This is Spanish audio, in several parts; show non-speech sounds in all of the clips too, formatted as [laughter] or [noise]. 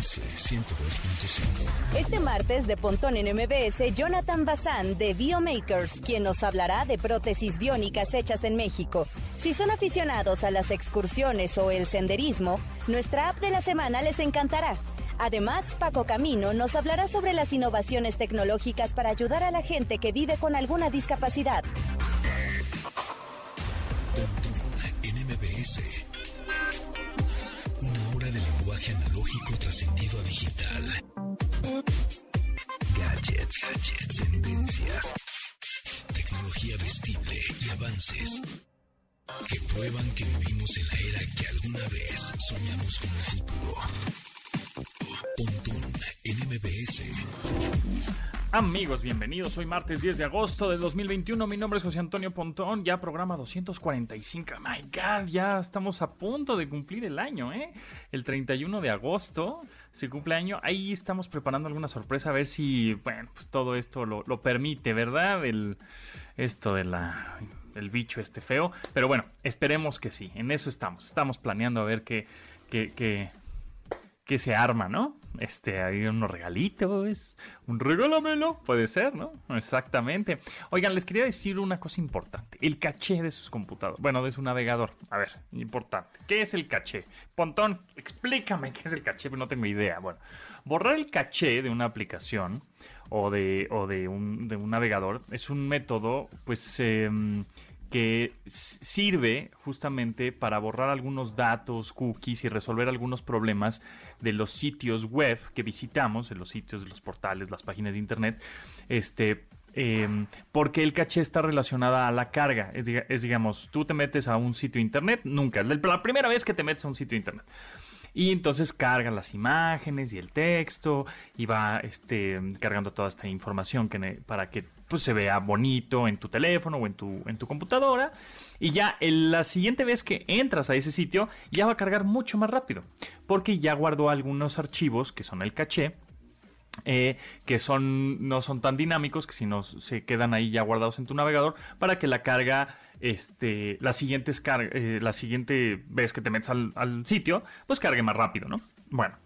MBS 102.5. Este martes de Pontón en MBS, Jonathan Bazán de Biomakers, quien nos hablará de prótesis biónicas hechas en México. Si son aficionados a las excursiones o el senderismo, nuestra app de la semana les encantará. Además, Paco Camino nos hablará sobre las innovaciones tecnológicas para ayudar a la gente que vive con alguna discapacidad. Trascendido a digital. Gadgets, gadgets, tendencias. Tecnología vestible y avances que prueban que vivimos en la era que alguna vez soñamos con el futuro. Pontón en MBS. Amigos, bienvenidos. Hoy martes 10 de agosto de 2021. Mi nombre es José Antonio Pontón. Ya programa 245. My God, ya estamos a punto de cumplir el año, ¿eh? El 31 de agosto se cumple año. Ahí estamos preparando alguna sorpresa a ver si, bueno, pues todo esto lo, permite, ¿verdad? El, esto de la el bicho este feo. Pero bueno, esperemos que sí. En eso estamos. Estamos planeando a ver qué, qué se arma, ¿no? Este, hay unos regalitos, un regálamelo, puede ser, ¿no? Exactamente. Oigan, les quería decir una cosa importante. El caché de sus computadores, bueno, de su navegador. A ver, importante. ¿Qué es el caché? Pontón, explícame qué es el caché, pero no tengo idea. Bueno, borrar el caché de una aplicación o de, o de, un, de un navegador es un método, pues... em, que sirve justamente para borrar algunos datos, cookies y resolver algunos problemas de los sitios web que visitamos, de los sitios, los portales, las páginas de internet, este, em, porque el caché está relacionada a la carga. Es, diga- es, digamos, tú te metes a un sitio internet, nunca, la la primera vez que te metes a un sitio internet. Y entonces carga las imágenes y el texto y va este, cargando toda esta información que para que pues, se vea bonito en tu teléfono o en tu, en tu computadora. Y ya el- la siguiente vez que entras a ese sitio ya va a cargar mucho más rápido porque ya guardó algunos archivos que son el caché eh, que son no son tan dinámicos que si no se quedan ahí ya guardados en tu navegador para que la carga este la siguiente la siguiente vez que te metes al, al sitio pues cargue más rápido no bueno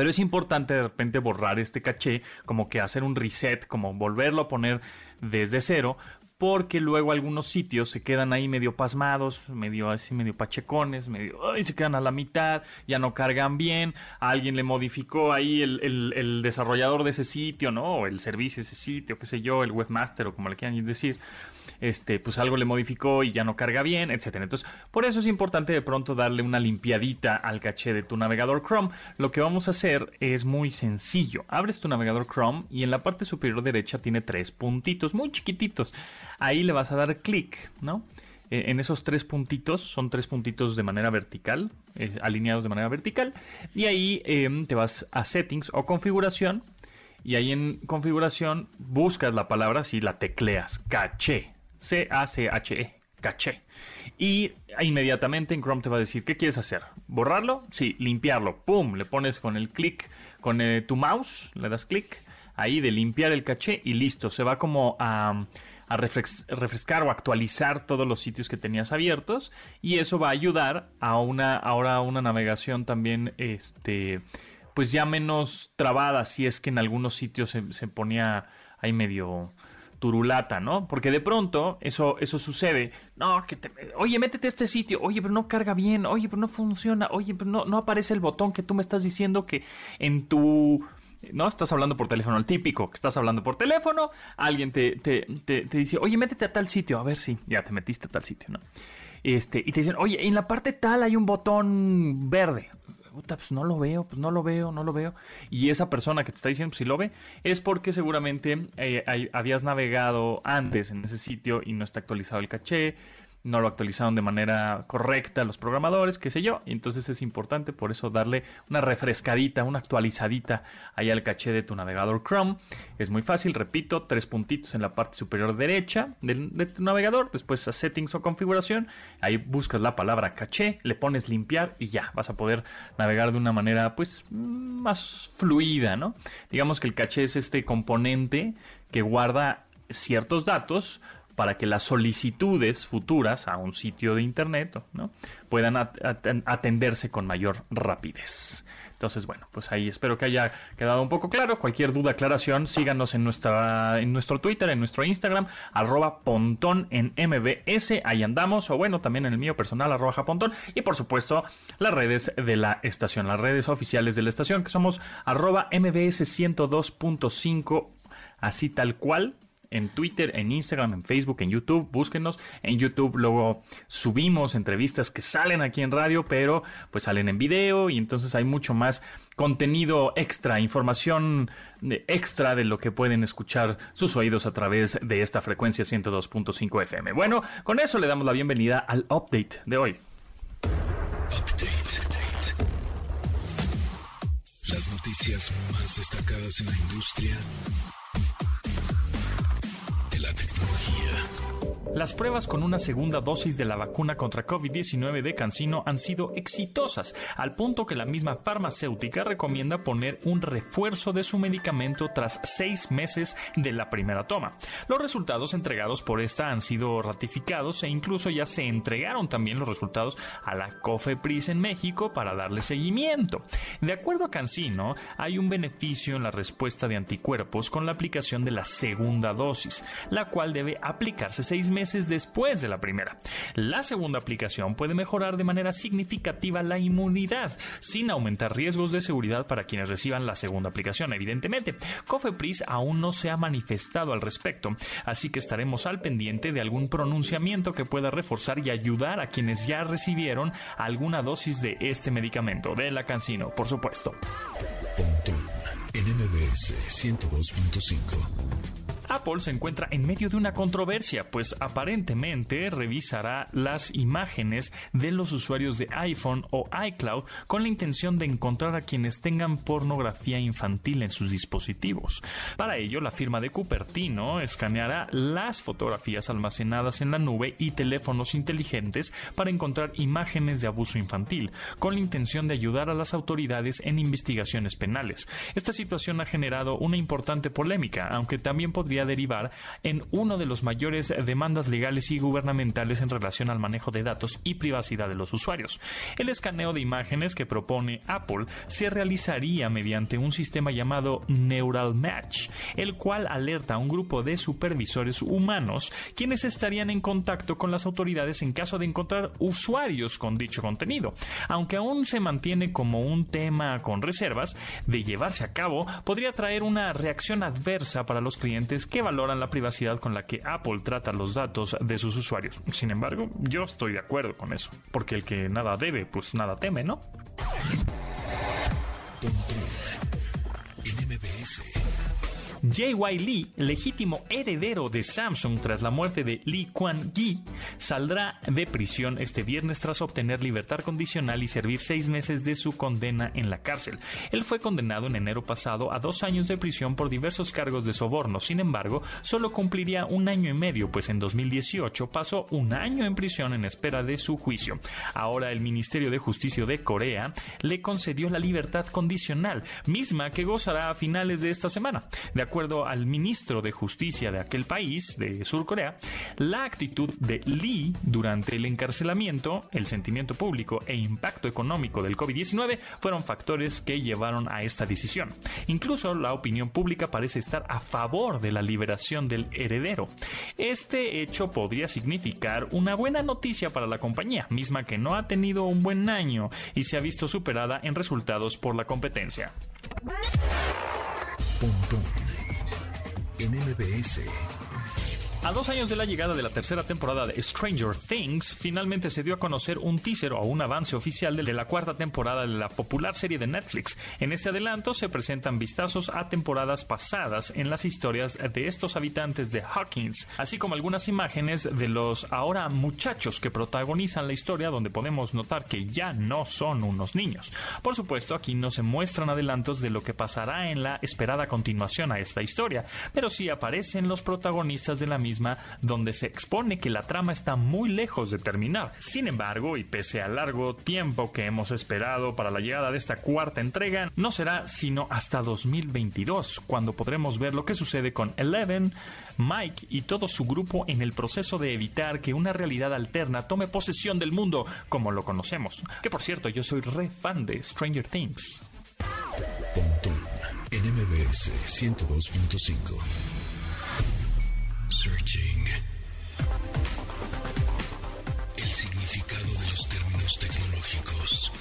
pero es importante de repente borrar este caché, como que hacer un reset, como volverlo a poner desde cero, porque luego algunos sitios se quedan ahí medio pasmados, medio así, medio pachecones, medio, ay, se quedan a la mitad, ya no cargan bien, alguien le modificó ahí el, el- el desarrollador de ese sitio, ¿no? O el servicio de ese sitio, qué sé yo, el webmaster o como le quieran decir, este, pues algo le modificó y ya no carga bien, etcétera. Entonces, por eso es importante de pronto darle una limpiadita al caché de tu navegador Chrome. Lo que vamos a hacer es muy sencillo. Abres tu navegador Chrome y en la parte superior derecha tiene tres puntitos muy chiquititos. Ahí le vas a dar clic, ¿no? Eh, En esos tres puntitos, son tres puntitos de manera vertical, eh, alineados de manera vertical, y ahí em, te vas a settings o configuración, y ahí en configuración buscas la palabra, si la tecleas, caché, C-A-C-H-E, caché. Y inmediatamente en Chrome te va a decir, ¿qué quieres hacer? ¿Borrarlo? Sí, limpiarlo. ¡Pum! Le pones con el clic, con eh, tu mouse, le das clic ahí de limpiar el caché y listo. Se va como a, a refres- refrescar o actualizar todos los sitios que tenías abiertos y eso va a ayudar a una, ahora una navegación también, este, pues ya menos trabada si es que en algunos sitios se, se ponía ahí medio turulata, ¿no? Porque de pronto eso, eso sucede. No, que te- oye, métete a este sitio. Oye, pero no carga bien. Oye, pero no funciona. Oye, pero no, no aparece el botón que tú me estás diciendo que en tu... No, estás hablando por teléfono, el típico, que estás hablando por teléfono, alguien te, te, te, dice, oye, métete a tal sitio, a ver si, ya te metiste a tal sitio, ¿no? Este, y te dicen, oye, en la parte tal hay un botón verde. Puta, pues no lo veo, pues no lo veo, no lo veo. Y esa persona que te está diciendo, si lo ve, es porque seguramente eh, habías navegado antes en ese sitio y no está actualizado el caché, no lo actualizaron de manera correcta los programadores, qué sé yo. Y entonces es importante por eso darle una refrescadita, una actualizadita ahí al caché de tu navegador Chrome. Es muy fácil, repito, tres puntitos en la parte superior derecha de, tu navegador, después a settings o configuración, ahí buscas la palabra caché, le pones limpiar y ya vas a poder navegar de una manera pues más fluida, ¿no? Digamos que el caché es este componente que guarda ciertos datos para que las solicitudes futuras a un sitio de internet ¿no? puedan atenderse con mayor rapidez. Entonces, bueno, pues ahí espero que haya quedado un poco claro. Cualquier duda, aclaración, síganos en, nuestra, en nuestro Twitter, en nuestro Instagram, arroba pontón en MBS, ahí andamos, o bueno, también en el mío personal, arroba pontón, y por supuesto las redes de la estación, las redes oficiales de la estación, que somos arroba MBS 102.5, así tal cual, en Twitter, en Instagram, en Facebook, en YouTube. Búsquenos en YouTube. Luego subimos entrevistas que salen aquí en radio, pero pues salen en video y entonces hay mucho más contenido extra, información extra de lo que pueden escuchar sus oídos a través de esta frecuencia 102.5 FM. Bueno, con eso le damos la bienvenida al update de hoy. Las noticias más destacadas en la industria Las pruebas con una segunda dosis de la vacuna contra COVID-19 de Cancino han sido exitosas, al punto que la misma farmacéutica recomienda poner un refuerzo de su medicamento tras seis meses de la primera toma. Los resultados entregados por esta han sido ratificados e incluso ya se entregaron también los resultados a la COFEPRIS en México para darle seguimiento. De acuerdo a Cancino, hay un beneficio en la respuesta de anticuerpos con la aplicación de la segunda dosis, la cual debe aplicarse seis meses meses después de la primera. La segunda aplicación puede mejorar de manera significativa la inmunidad, sin aumentar riesgos de seguridad para quienes reciban la segunda aplicación, evidentemente. Cofepris aún no se ha manifestado al respecto, así que estaremos al pendiente de algún pronunciamiento que pueda reforzar y ayudar a quienes ya recibieron alguna dosis de este medicamento, de la Cancino, por supuesto. en 102.5. Apple se encuentra en medio de una controversia, pues aparentemente revisará las imágenes de los usuarios de iPhone o iCloud con la intención de encontrar a quienes tengan pornografía infantil en sus dispositivos. Para ello, la firma de Cupertino escaneará las fotografías almacenadas en la nube y teléfonos inteligentes para encontrar imágenes de abuso infantil, con la intención de ayudar a las autoridades en investigaciones penales. Esta situación ha generado una importante polémica, aunque también podría derivar en uno de los mayores demandas legales y gubernamentales en relación al manejo de datos y privacidad de los usuarios. El escaneo de imágenes que propone Apple se realizaría mediante un sistema llamado Neural Match, el cual alerta a un grupo de supervisores humanos quienes estarían en contacto con las autoridades en caso de encontrar usuarios con dicho contenido. Aunque aún se mantiene como un tema con reservas, de llevarse a cabo podría traer una reacción adversa para los clientes que valoran la privacidad con la que Apple trata los datos de sus usuarios. Sin embargo, yo estoy de acuerdo con eso, porque el que nada debe, pues nada teme, ¿no? J.Y. Lee, legítimo heredero de Samsung tras la muerte de Lee Kuan Yi, saldrá de prisión este viernes tras obtener libertad condicional y servir seis meses de su condena en la cárcel. Él fue condenado en enero pasado a dos años de prisión por diversos cargos de soborno. Sin embargo, solo cumpliría un año y medio, pues en 2018 pasó un año en prisión en espera de su juicio. Ahora el Ministerio de Justicia de Corea le concedió la libertad condicional, misma que gozará a finales de esta semana. Acuerdo al ministro de Justicia de aquel país, de Sur Corea, la actitud de Lee durante el encarcelamiento, el sentimiento público e impacto económico del COVID-19 fueron factores que llevaron a esta decisión. Incluso la opinión pública parece estar a favor de la liberación del heredero. Este hecho podría significar una buena noticia para la compañía, misma que no ha tenido un buen año y se ha visto superada en resultados por la competencia. En MBS. A dos años de la llegada de la tercera temporada de Stranger Things, finalmente se dio a conocer un teaser o un avance oficial de la cuarta temporada de la popular serie de Netflix. En este adelanto se presentan vistazos a temporadas pasadas en las historias de estos habitantes de Hawkins, así como algunas imágenes de los ahora muchachos que protagonizan la historia donde podemos notar que ya no son unos niños. Por supuesto, aquí no se muestran adelantos de lo que pasará en la esperada continuación a esta historia, pero sí aparecen los protagonistas de la misma donde se expone que la trama está muy lejos de terminar. Sin embargo, y pese al largo tiempo que hemos esperado para la llegada de esta cuarta entrega, no será sino hasta 2022, cuando podremos ver lo que sucede con Eleven, Mike y todo su grupo en el proceso de evitar que una realidad alterna tome posesión del mundo como lo conocemos. Que por cierto, yo soy re fan de Stranger Things. en MBS 102.5. El significado de los términos tecnológicos.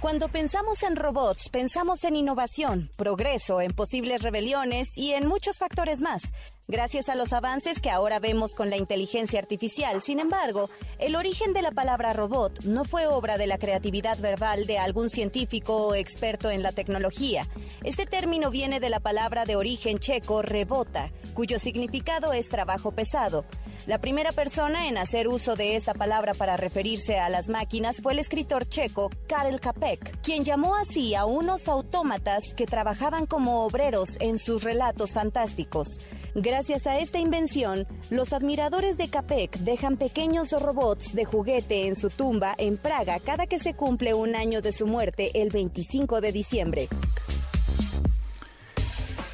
Cuando pensamos en robots, pensamos en innovación, progreso, en posibles rebeliones y en muchos factores más. Gracias a los avances que ahora vemos con la inteligencia artificial, sin embargo, el origen de la palabra robot no fue obra de la creatividad verbal de algún científico o experto en la tecnología. Este término viene de la palabra de origen checo rebota, cuyo significado es trabajo pesado. La primera persona en hacer uso de esta palabra para referirse a las máquinas fue el escritor checo Karel Capek, quien llamó así a unos autómatas que trabajaban como obreros en sus relatos fantásticos. Gracias a esta invención, los admiradores de Capek dejan pequeños robots de juguete en su tumba en Praga cada que se cumple un año de su muerte el 25 de diciembre.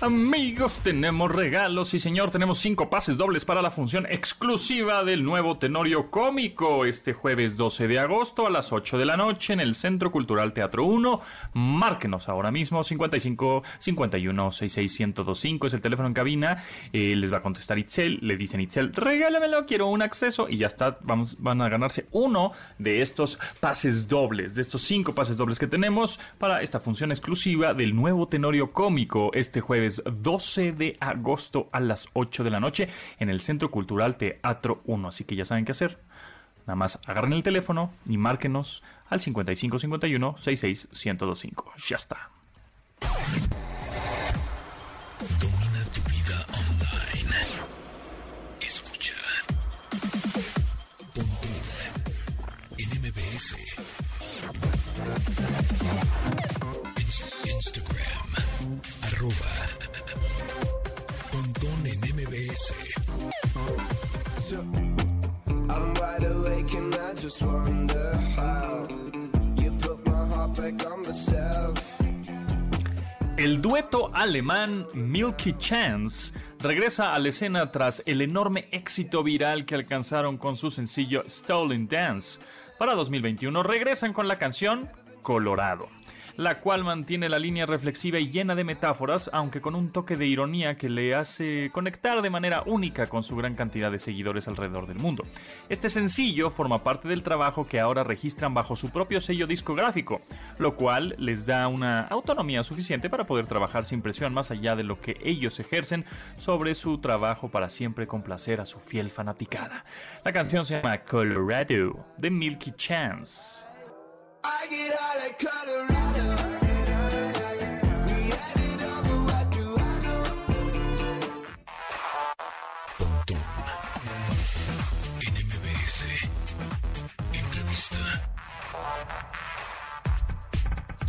Amigos, tenemos regalos y señor, tenemos cinco pases dobles para la función exclusiva del nuevo Tenorio Cómico este jueves 12 de agosto a las 8 de la noche en el Centro Cultural Teatro 1. Márquenos ahora mismo 55 51 66 1025 es el teléfono en cabina. Eh, les va a contestar Itzel, le dicen Itzel, regálamelo, quiero un acceso y ya está, vamos, van a ganarse uno de estos pases dobles, de estos cinco pases dobles que tenemos para esta función exclusiva del nuevo Tenorio Cómico este jueves 12 de agosto a las 8 de la noche en el Centro Cultural Teatro 1. Así que ya saben qué hacer. Nada más agarren el teléfono y márquenos al 5551 66 1025. Ya está. El dueto alemán Milky Chance regresa a la escena tras el enorme éxito viral que alcanzaron con su sencillo Stolen Dance. Para 2021 regresan con la canción Colorado la cual mantiene la línea reflexiva y llena de metáforas, aunque con un toque de ironía que le hace conectar de manera única con su gran cantidad de seguidores alrededor del mundo. Este sencillo forma parte del trabajo que ahora registran bajo su propio sello discográfico, lo cual les da una autonomía suficiente para poder trabajar sin presión más allá de lo que ellos ejercen sobre su trabajo para siempre complacer a su fiel fanaticada. La canción se llama Colorado de Milky Chance.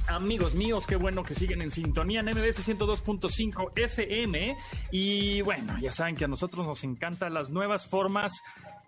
Amigos míos, qué bueno que siguen en sintonía en MBS 102.5 FM. Y bueno, ya saben que a nosotros nos encantan las nuevas formas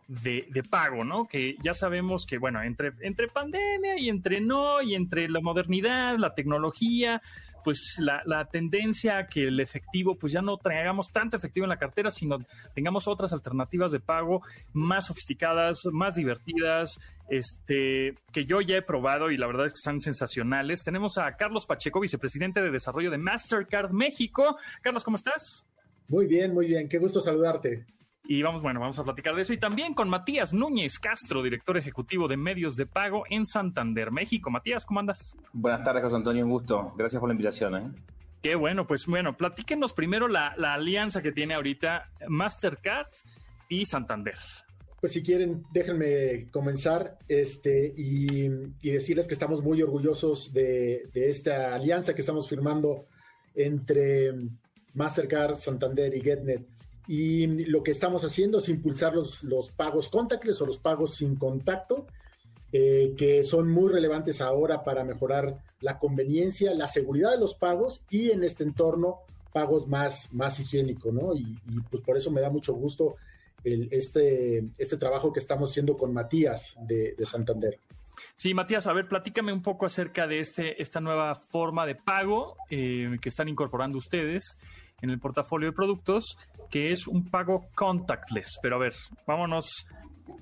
de, pago, ¿no? Que ya sabemos que, bueno, entre, entre pandemia y entre no, y entre la modernidad, la tecnología, pues la, la, tendencia a que el efectivo, pues ya no traigamos tanto efectivo en la cartera, sino tengamos otras alternativas de pago más sofisticadas, más divertidas, este, que yo ya he probado y la verdad es que están sensacionales. Tenemos a Carlos Pacheco, vicepresidente de desarrollo de Mastercard México. Carlos, ¿cómo estás? Muy bien, muy bien. Qué gusto saludarte. Y vamos, bueno, vamos a platicar de eso. Y también con Matías Núñez Castro, director ejecutivo de medios de pago en Santander, México. Matías, ¿cómo andas? Buenas tardes, José Antonio, un gusto. Gracias por la invitación. ¿eh? Qué bueno, pues bueno, platíquenos primero la, alianza que tiene ahorita Mastercard y Santander. Pues si quieren, déjenme comenzar este, y, decirles que estamos muy orgullosos de, de esta alianza que estamos firmando entre Mastercard, Santander y GetNet y lo que estamos haciendo es impulsar los, los pagos contactless o los pagos sin contacto, eh, que son muy relevantes ahora para mejorar la conveniencia, la seguridad de los pagos y en este entorno pagos más, más higiénico, ¿no? Y, pues por eso me da mucho gusto el, este, este trabajo que estamos haciendo con Matías de, Santander. Sí, Matías, a ver, platícame un poco acerca de este, esta nueva forma de pago eh, que están incorporando ustedes en el portafolio de productos, que es un pago contactless. Pero a ver, vámonos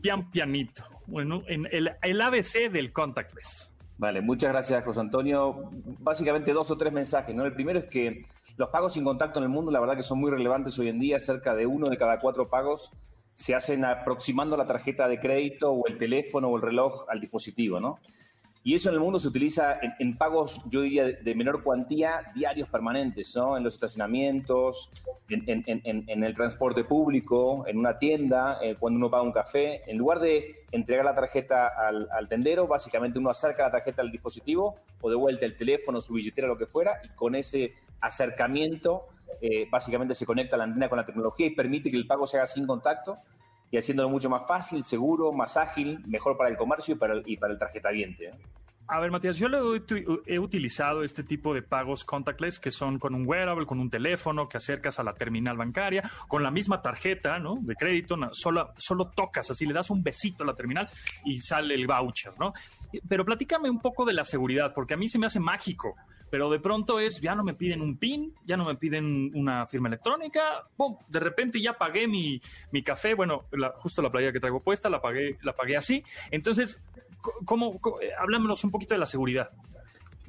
pian pianito, en, en el ABC del contactless. Vale, muchas gracias, José Antonio. Básicamente dos o tres mensajes. ¿no? El primero es que los pagos sin contacto en el mundo, la verdad que son muy relevantes hoy en día. Cerca de uno de cada cuatro pagos se hacen aproximando la tarjeta de crédito o el teléfono o el reloj al dispositivo, ¿no? Y eso en el mundo se utiliza en, pagos, yo diría, de, menor cuantía, diarios permanentes, ¿no? En los estacionamientos, en, el transporte público, en una tienda, eh, cuando uno paga un café. En lugar de entregar la tarjeta al, tendero, básicamente uno acerca la tarjeta al dispositivo o de vuelta el teléfono, su billetera, lo que fuera, y con ese acercamiento, eh, básicamente se conecta la antena con la tecnología y permite que el pago se haga sin contacto y haciéndolo mucho más fácil, seguro, más ágil, mejor para el comercio y para el, y para el tarjetaviente. ¿eh? A ver, Matías, yo he, utilizado este tipo de pagos contactless que son con un wearable, con un teléfono que acercas a la terminal bancaria, con la misma tarjeta ¿no? de crédito, solo, solo tocas, así le das un besito a la terminal y sale el voucher, ¿no? Pero platícame un poco de la seguridad, porque a mí se me hace mágico pero de pronto es, ya no me piden un PIN, ya no me piden una firma electrónica, ¡pum! De repente ya pagué mi, mi café, bueno, justo la playa que traigo puesta, la pagué, la pagué así. Entonces, ¿cómo, eh, un poquito de la seguridad.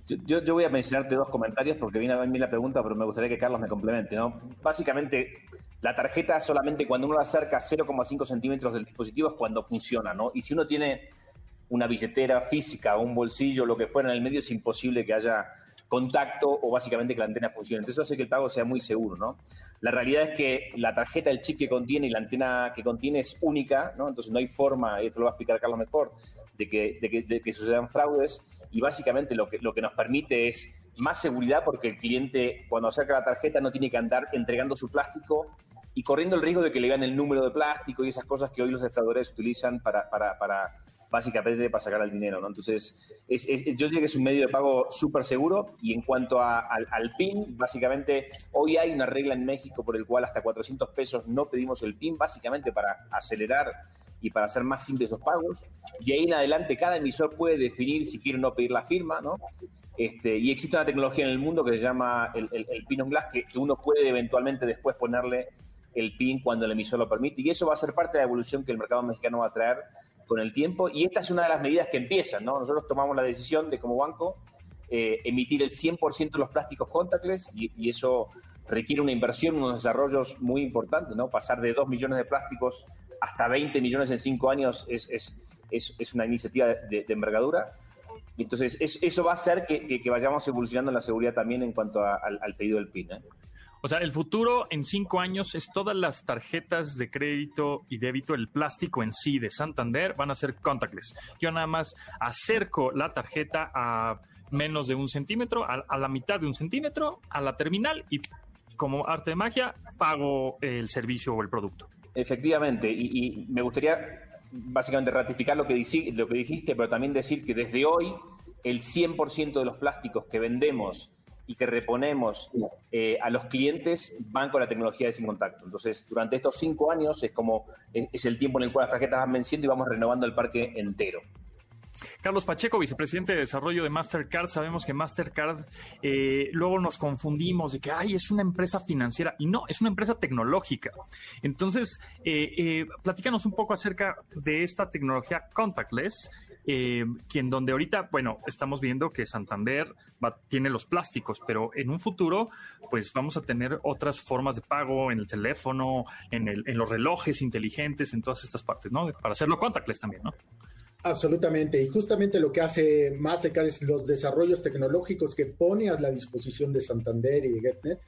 Yo, yo, voy a mencionarte dos comentarios porque viene a mí la pregunta, pero me gustaría que Carlos me complemente. ¿no? Básicamente, la tarjeta solamente cuando uno la acerca a 0,5 centímetros del dispositivo es cuando funciona, ¿no? Y si uno tiene una billetera física un bolsillo, lo que fuera en el medio, es imposible que haya contacto o básicamente que la antena funcione. Entonces eso hace que el pago sea muy seguro, ¿no? La realidad es que la tarjeta, el chip que contiene y la antena que contiene es única, ¿no? Entonces no hay forma, y esto lo va a explicar Carlos mejor, de que, de que, sucedan fraudes y básicamente lo que, lo que nos permite es más seguridad porque el cliente cuando acerca la tarjeta no tiene que andar entregando su plástico y corriendo el riesgo de que le vean el número de plástico y esas cosas que hoy los defraudadores utilizan para, para, para básicamente para sacar el dinero, ¿no? Entonces, es, yo diría que es un medio de pago súper seguro y en cuanto al, PIN, básicamente hoy hay una regla en México por el cual hasta 400 pesos no pedimos el PIN, básicamente para acelerar y para hacer más simples los pagos. Y ahí en adelante cada emisor puede definir si quiere o no pedir la firma, ¿no? Este, y existe una tecnología en el mundo que se llama el, PIN on Glass, que, que, uno puede eventualmente después ponerle el PIN cuando el emisor lo permite. Y eso va a ser parte de la evolución que el mercado mexicano va a traer con el tiempo y esta es una de las medidas que empiezan, ¿no? Nosotros tomamos la decisión de como banco eh, emitir el 100% de los plásticos contactless y, eso requiere una inversión, unos desarrollos muy importantes, ¿no? Pasar de 2 millones de plásticos hasta 20 millones en 5 años es, es, es, es, una iniciativa de, envergadura. Entonces, eso va a hacer que, que, vayamos evolucionando en la seguridad también en cuanto al, al, pedido del PIN. ¿eh? O sea, el futuro en cinco años es todas las tarjetas de crédito y débito, el plástico en sí de Santander van a ser contactless. Yo nada más acerco la tarjeta a menos de un centímetro, a, la mitad de un centímetro, a la terminal y como arte de magia pago el servicio o el producto. Efectivamente, y, me gustaría básicamente ratificar lo que, lo que dijiste, pero también decir que desde hoy el 100% de los plásticos que vendemos y que reponemos eh, a los clientes van con la tecnología de sin contacto. Entonces, durante estos cinco años es como es, el tiempo en el cual las tarjetas van venciendo y vamos renovando el parque entero. Carlos Pacheco, vicepresidente de desarrollo de Mastercard. Sabemos que Mastercard eh, luego nos confundimos de que ay, es una empresa financiera y no, es una empresa tecnológica. Entonces, eh, platícanos un poco acerca de esta tecnología contactless eh, quien donde ahorita, bueno, estamos viendo que Santander tiene los plásticos, pero en un futuro, pues vamos a tener otras formas de pago en el teléfono, en, el, en los relojes inteligentes, en todas estas partes, ¿no? Para hacerlo contactless también, ¿no? Absolutamente, y justamente lo que hace Mastercard es los desarrollos tecnológicos que pone a la disposición de Santander y de GetNet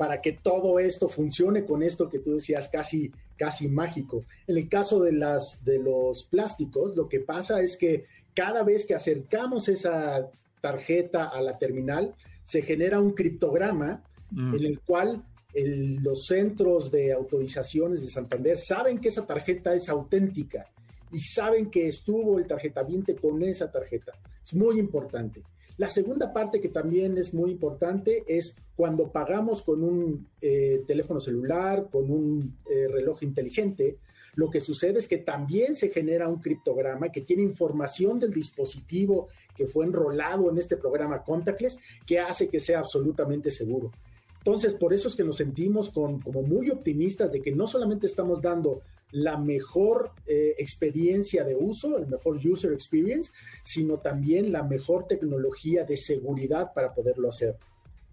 para que todo esto funcione con esto que tú decías casi casi mágico. En el caso de, las, de los plásticos, lo que pasa es que cada vez que acercamos esa tarjeta a la terminal, se genera un criptograma mm. en el cual los centros de autorizaciones de Santander saben que esa tarjeta es auténtica y saben que estuvo el tarjetaviente con esa tarjeta. Es muy importante. La segunda parte que también es muy importante es cuando pagamos con un eh, teléfono celular, con un eh, reloj inteligente, lo que sucede es que también se genera un criptograma que tiene información del dispositivo que fue enrolado en este programa contactless que hace que sea absolutamente seguro. Entonces, por eso es que nos sentimos como muy optimistas de que no solamente estamos dando la mejor eh, experiencia de uso, el mejor user experience, sino también la mejor tecnología de seguridad para poderlo hacer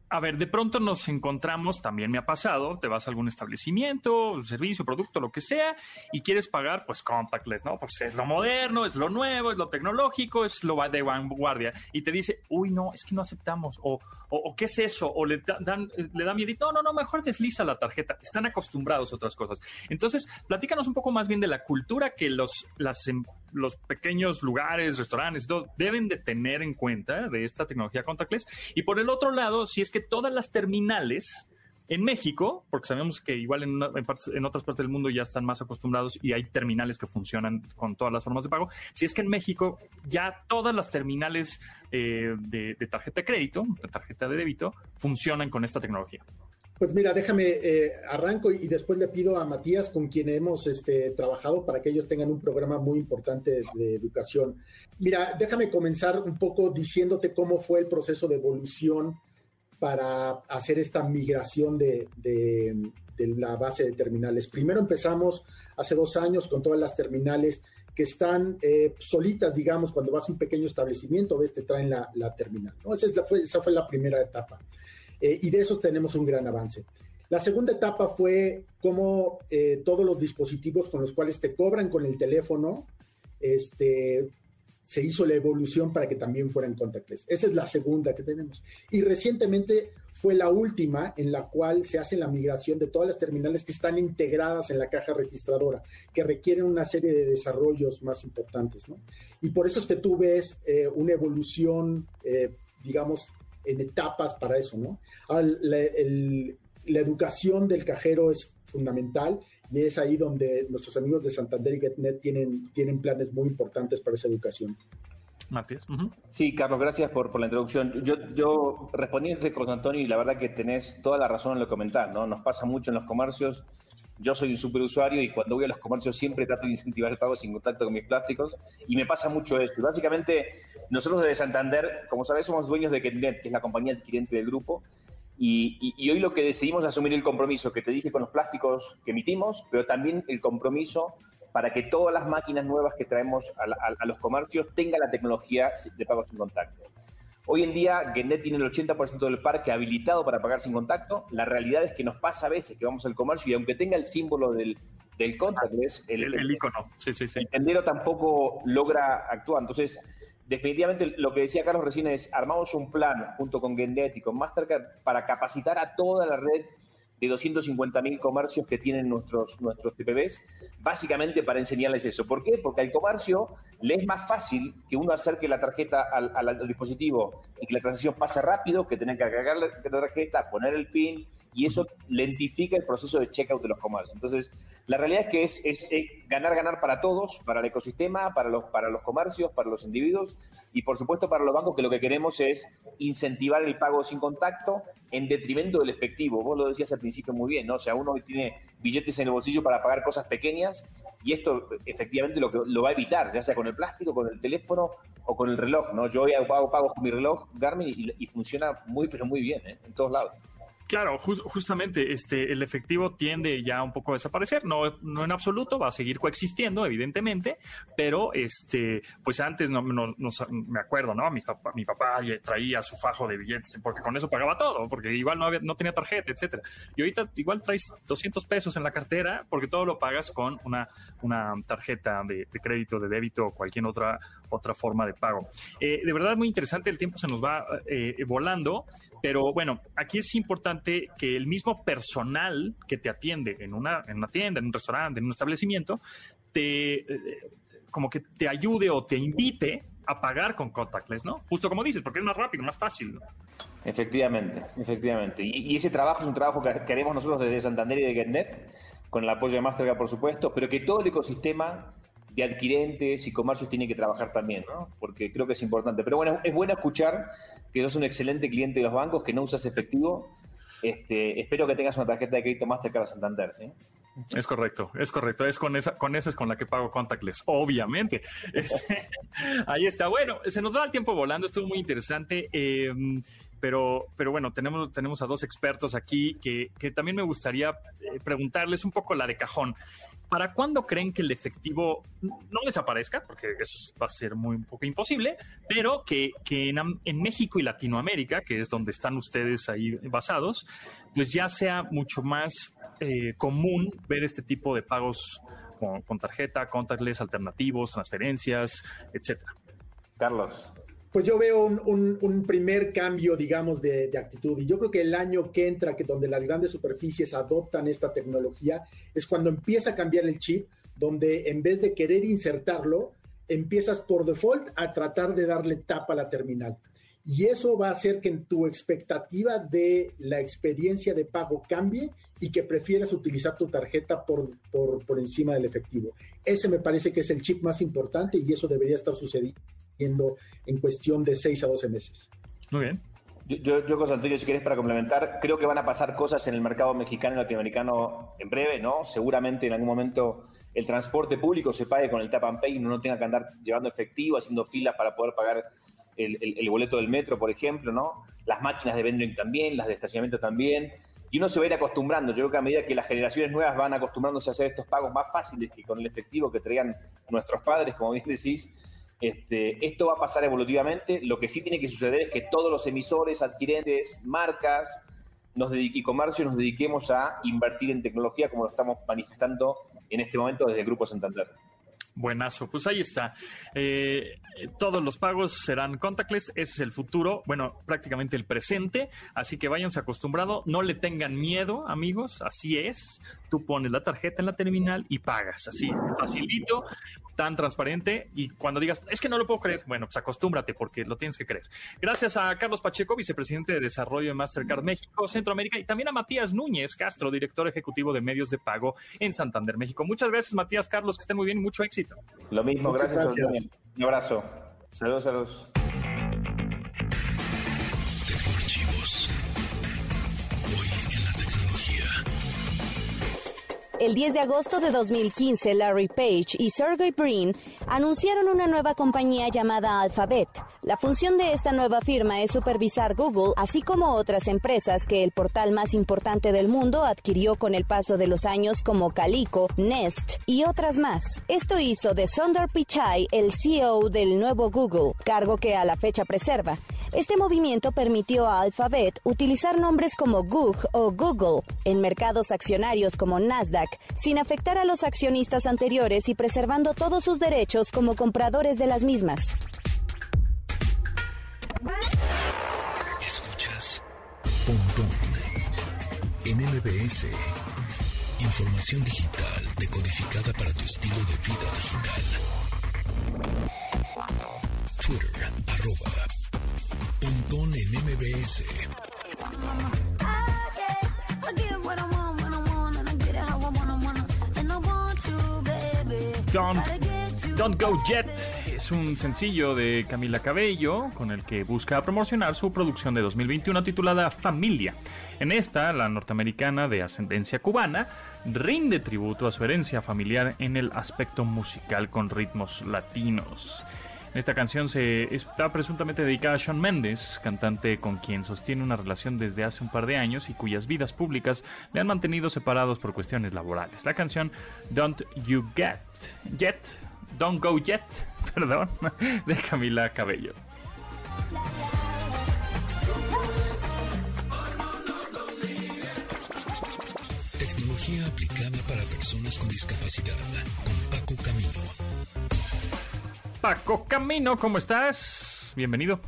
a ver, de pronto nos encontramos, también me ha pasado, te vas a algún establecimiento, servicio, producto, lo que sea, y quieres pagar, pues contactless, ¿no? Pues es lo moderno, es lo nuevo, es lo tecnológico, es lo de vanguardia. Y te dice, uy, no, es que no aceptamos, o, o, ¿qué es eso? O le dan, le dan miedo, no, no, no, mejor desliza la tarjeta. Están acostumbrados a otras cosas. Entonces, platícanos un poco más bien de la cultura que los, las, em, los pequeños lugares, restaurantes, deben de tener en cuenta de esta tecnología contactless. Y por el otro lado, si es que todas las terminales en México, porque sabemos que igual en, en, otras partes del mundo ya están más acostumbrados y hay terminales que funcionan con todas las formas de pago, si es que en México ya todas las terminales eh, de, de tarjeta de crédito, de tarjeta de débito, funcionan con esta tecnología. Pues mira, déjame, eh, arranco y después le pido a Matías, con quien hemos este, trabajado para que ellos tengan un programa muy importante de educación. Mira, déjame comenzar un poco diciéndote cómo fue el proceso de evolución para hacer esta migración de, la base de terminales. Primero empezamos hace dos años con todas las terminales que están eh, solitas, digamos, cuando vas a un pequeño establecimiento, ves, te traen la, terminal. Fue, esa fue la primera etapa. Eh, y de esos tenemos un gran avance. La segunda etapa fue cómo eh, todos los dispositivos con los cuales te cobran con el teléfono, este, se hizo la evolución para que también fueran contactless. Esa es la segunda que tenemos. Y recientemente fue la última en la cual se hace la migración de todas las terminales que están integradas en la caja registradora, que requieren una serie de desarrollos más importantes. Y por eso es que tú ves eh, una evolución, digamos, en etapas para eso, ¿no? la, educación del cajero es fundamental y es ahí donde nuestros amigos de Santander y GetNet tienen, tienen planes muy importantes para esa educación. Matías. Sí, Carlos, gracias por, por la introducción. Yo, yo respondiendo con Antonio, y la verdad que tenés toda la razón en lo que comentás, ¿no? Nos pasa mucho en los comercios. Yo soy un superusuario y cuando voy a los comercios siempre trato de incentivar el pago sin contacto con mis plásticos y me pasa mucho esto. Básicamente, nosotros desde Santander, como sabes, somos dueños de Ketnet, que es la compañía adquirente del grupo, y, hoy lo que decidimos es asumir el compromiso que te dije con los plásticos que emitimos, pero también el compromiso para que todas las máquinas nuevas que traemos a, los comercios tengan la tecnología de pago sin contacto. Hoy en día, Genet tiene el 80% del parque habilitado para pagar sin contacto. La realidad es que nos pasa a veces que vamos al comercio y aunque tenga el símbolo del, del contactless, el, el, icono, sí, sí, sí. el tendero tampoco logra actuar. Entonces, definitivamente lo que decía Carlos recién es, armamos un plan junto con Gendet y con Mastercard para capacitar a toda la red de 250.000 comercios que tienen nuestros, nuestros TPBs, básicamente para enseñarles eso. ¿Por qué? Porque al comercio le es más fácil que uno acerque la tarjeta al, dispositivo y que la transacción pase rápido, que tener que cargar la tarjeta, poner el PIN, y eso lentifica el proceso de checkout de los comercios. Entonces, la realidad es que es, es, ganar, ganar para todos, para el ecosistema, para los, para los comercios, para los individuos y por supuesto para los bancos que lo que queremos es incentivar el pago sin contacto en detrimento del efectivo. Vos lo decías al principio muy bien, ¿no? O sea, uno tiene billetes en el bolsillo para pagar cosas pequeñas y esto efectivamente lo, que, lo va a evitar, ya sea con el plástico, con el teléfono o con el reloj, ¿no? Yo hoy hago pagos con mi reloj Garmin y, y funciona muy, pero muy bien, ¿eh? En todos lados. Claro, justamente este, el efectivo tiende ya un poco a desaparecer, no, no en absoluto, va a seguir coexistiendo, evidentemente, pero este, pues antes no, no, me acuerdo, ¿no? Mi, mi, papá traía su fajo de billetes, porque con eso pagaba todo, porque igual no, había, no tenía tarjeta, etcétera. Y ahorita igual traes 200 pesos en la cartera, porque todo lo pagas con una tarjeta de, crédito, de débito o cualquier otra, otra forma de pago. Eh, de verdad, muy interesante, el tiempo se nos va eh, volando, pero bueno, aquí es importante que el mismo personal que te atiende en una, en una tienda, en un restaurante, en un establecimiento, te, eh, como que te ayude o te invite a pagar con contactless, ¿no? Justo como dices, porque es más rápido, más fácil. Efectivamente, efectivamente. Y, ese trabajo es un trabajo que, haremos nosotros desde Santander y de GetNet, con el apoyo de Mastercard, por supuesto, pero que todo el ecosistema de adquirentes y comercios tienen que trabajar también, ¿no? Porque creo que es importante. Pero bueno, es bueno escuchar que sos un excelente cliente de los bancos, que no usas efectivo. Este, espero que tengas una tarjeta de crédito Mastercard Santander, ¿sí? Es correcto, es correcto. Es con esa, con esa es con la que pago contactless, obviamente. [laughs] Ahí está. Bueno, se nos va el tiempo volando, estuvo muy interesante. Eh, pero, pero bueno, tenemos, tenemos a dos expertos aquí que, que también me gustaría eh, preguntarles un poco la de cajón. ¿Para cuándo creen que el efectivo no desaparezca? Porque eso va a ser muy un poco imposible, pero que, en, México y Latinoamérica, que es donde están ustedes ahí basados, pues ya sea mucho más eh, común ver este tipo de pagos con, con tarjeta, contactless, alternativos, transferencias, etcétera. Carlos pues yo veo un, un, un primer cambio, digamos, de, de, actitud. Y yo creo que el año que entra, que donde las grandes superficies adoptan esta tecnología, es cuando empieza a cambiar el chip, donde en vez de querer insertarlo, empiezas por default a tratar de darle tapa a la terminal. Y eso va a hacer que tu expectativa de la experiencia de pago cambie y que prefieras utilizar tu tarjeta por, por, por encima del efectivo. Ese me parece que es el chip más importante y eso debería estar sucediendo en cuestión de 6 a 12 meses. Muy bien. Yo, yo, José Antonio, si quieres para complementar, creo que van a pasar cosas en el mercado mexicano y latinoamericano en breve, ¿no? Seguramente en algún momento el transporte público se pague con el tap and pay y uno no tenga que andar llevando efectivo, haciendo filas para poder pagar el, el, el, boleto del metro, por ejemplo, ¿no? Las máquinas de vending también, las de estacionamiento también. Y uno se va a ir acostumbrando. Yo creo que a medida que las generaciones nuevas van acostumbrándose a hacer estos pagos más fáciles que con el efectivo que traían nuestros padres, como bien decís, este, esto va a pasar evolutivamente. Lo que sí tiene que suceder es que todos los emisores, adquirentes, marcas nos y comercio nos dediquemos a invertir en tecnología como lo estamos manifestando en este momento desde el Grupo Santander. Buenazo, pues ahí está. Eh, todos los pagos serán contactless, ese es el futuro, bueno, prácticamente el presente, así que váyanse acostumbrado, no le tengan miedo, amigos, así es. Tú pones la tarjeta en la terminal y pagas, así, facilito, tan transparente y cuando digas, es que no lo puedo creer, bueno, pues acostúmbrate porque lo tienes que creer. Gracias a Carlos Pacheco, vicepresidente de Desarrollo de Mastercard México, Centroamérica y también a Matías Núñez Castro, director ejecutivo de medios de pago en Santander, México. Muchas gracias, Matías, Carlos, que estén muy bien mucho éxito. Lo mismo, gracias. gracias. Un abrazo. Saludos, saludos. El 10 de agosto de 2015, Larry Page y Sergey Brin anunciaron una nueva compañía llamada Alphabet. La función de esta nueva firma es supervisar Google, así como otras empresas que el portal más importante del mundo adquirió con el paso de los años como Calico, Nest y otras más. Esto hizo de Sundar Pichai el CEO del nuevo Google, cargo que a la fecha preserva. Este movimiento permitió a Alphabet utilizar nombres como Goog o Google en mercados accionarios como Nasdaq sin afectar a los accionistas anteriores y preservando todos sus derechos como compradores de las mismas. Escuchas Pontón en MBS. Información digital decodificada para tu estilo de vida digital. Twitter, arroba Pontón en MBS. Don't, Don't Go Jet es un sencillo de Camila Cabello con el que busca promocionar su producción de 2021 titulada Familia. En esta, la norteamericana de ascendencia cubana rinde tributo a su herencia familiar en el aspecto musical con ritmos latinos. Esta canción se está presuntamente dedicada a Sean Mendes, cantante con quien sostiene una relación desde hace un par de años y cuyas vidas públicas le han mantenido separados por cuestiones laborales. La canción Don't You Get Yet, Don't Go Yet, [laughs] perdón, de Camila Cabello. Tecnología aplicada para personas con discapacidad con Paco Camino. Paco Camino, ¿cómo estás? Bienvenido.